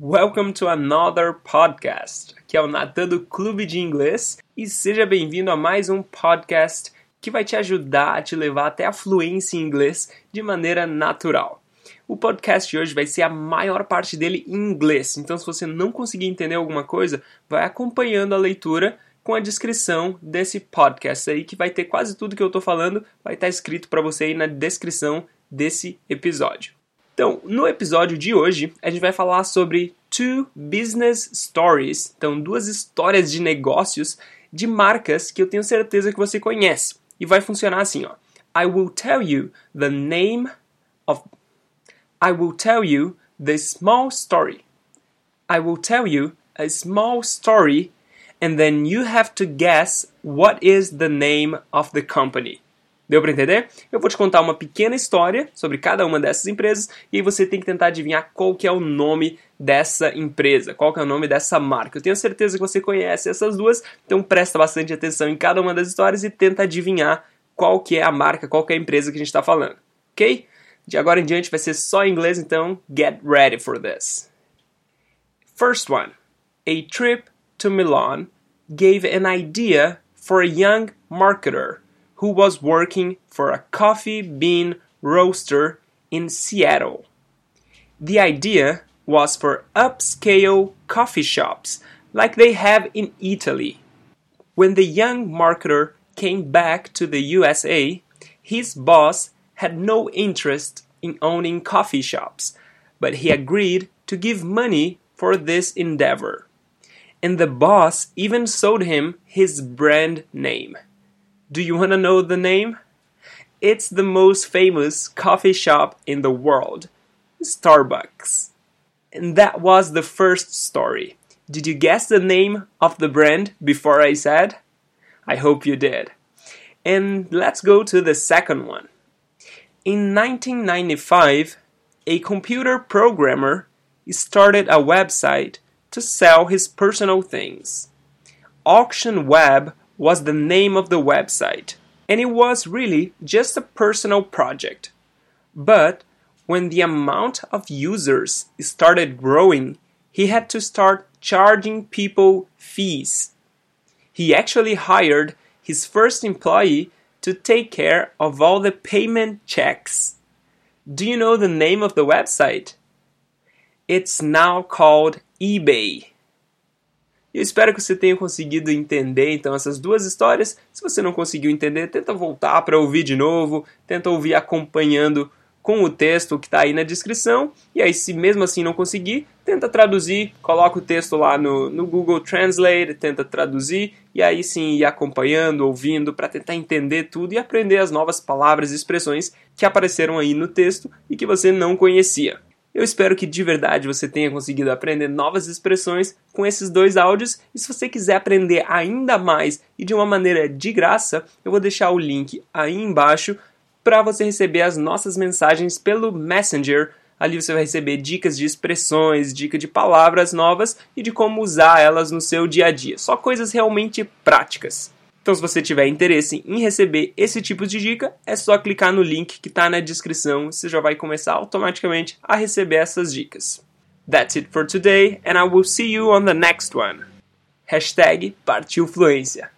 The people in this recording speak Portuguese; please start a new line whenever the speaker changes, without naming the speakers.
Welcome to another podcast. Aqui é o Natan do Clube de Inglês e seja bem-vindo a mais um podcast que vai te ajudar a te levar até a fluência em inglês de maneira natural. O podcast de hoje vai ser a maior parte dele em inglês, então se você não conseguir entender alguma coisa, vai acompanhando a leitura com a descrição desse podcast aí, que vai ter quase tudo que eu tô falando, vai estar escrito para você aí na descrição desse episódio. Então, no episódio de hoje, a gente vai falar sobre two business stories, então duas histórias de negócios de marcas que eu tenho certeza que você conhece. E vai funcionar assim, ó. I will tell you the name of I will tell you the small story. I will tell you a small story and then you have to guess what is the name of the company. Deu para entender? Eu vou te contar uma pequena história sobre cada uma dessas empresas e aí você tem que tentar adivinhar qual que é o nome dessa empresa, qual que é o nome dessa marca. Eu tenho certeza que você conhece essas duas, então presta bastante atenção em cada uma das histórias e tenta adivinhar qual que é a marca, qual que é a empresa que a gente está falando, ok? De agora em diante vai ser só em inglês, então get ready for this. First one, a trip to Milan gave an idea for a young marketer who was working for a coffee bean roaster in Seattle. The idea was for upscale coffee shops like they have in Italy. When the young marketer came back to the USA, his boss had no interest in owning coffee shops, but he agreed to give money for this endeavor. And the boss even sold him his brand name. Do you want to know the name? It's the most famous coffee shop in the world Starbucks. And that was the first story. Did you guess the name of the brand before I said? I hope you did. And let's go to the second one. In 1995, a computer programmer started a website to sell his personal things. Auction Web was the name of the website, and it was really just a personal project. But when the amount of users started growing, he had to start charging people fees. He actually hired his first employee to take care of all the payment checks. Do you know the name of the website? It's now called eBay. Eu espero que você tenha conseguido entender então essas duas histórias. Se você não conseguiu entender, tenta voltar para ouvir de novo, tenta ouvir acompanhando com o texto que está aí na descrição. E aí, se mesmo assim não conseguir, tenta traduzir, coloca o texto lá no, no Google Translate, tenta traduzir e aí sim ir acompanhando, ouvindo, para tentar entender tudo e aprender as novas palavras e expressões que apareceram aí no texto e que você não conhecia. Eu espero que de verdade você tenha conseguido aprender novas expressões com esses dois áudios. E se você quiser aprender ainda mais e de uma maneira de graça, eu vou deixar o link aí embaixo para você receber as nossas mensagens pelo Messenger. Ali você vai receber dicas de expressões, dicas de palavras novas e de como usar elas no seu dia a dia. Só coisas realmente práticas. Então, se você tiver interesse em receber esse tipo de dica, é só clicar no link que está na descrição. Você já vai começar automaticamente a receber essas dicas. That's it for today, and I will see you on the next one. Hashtag Partiu Fluência.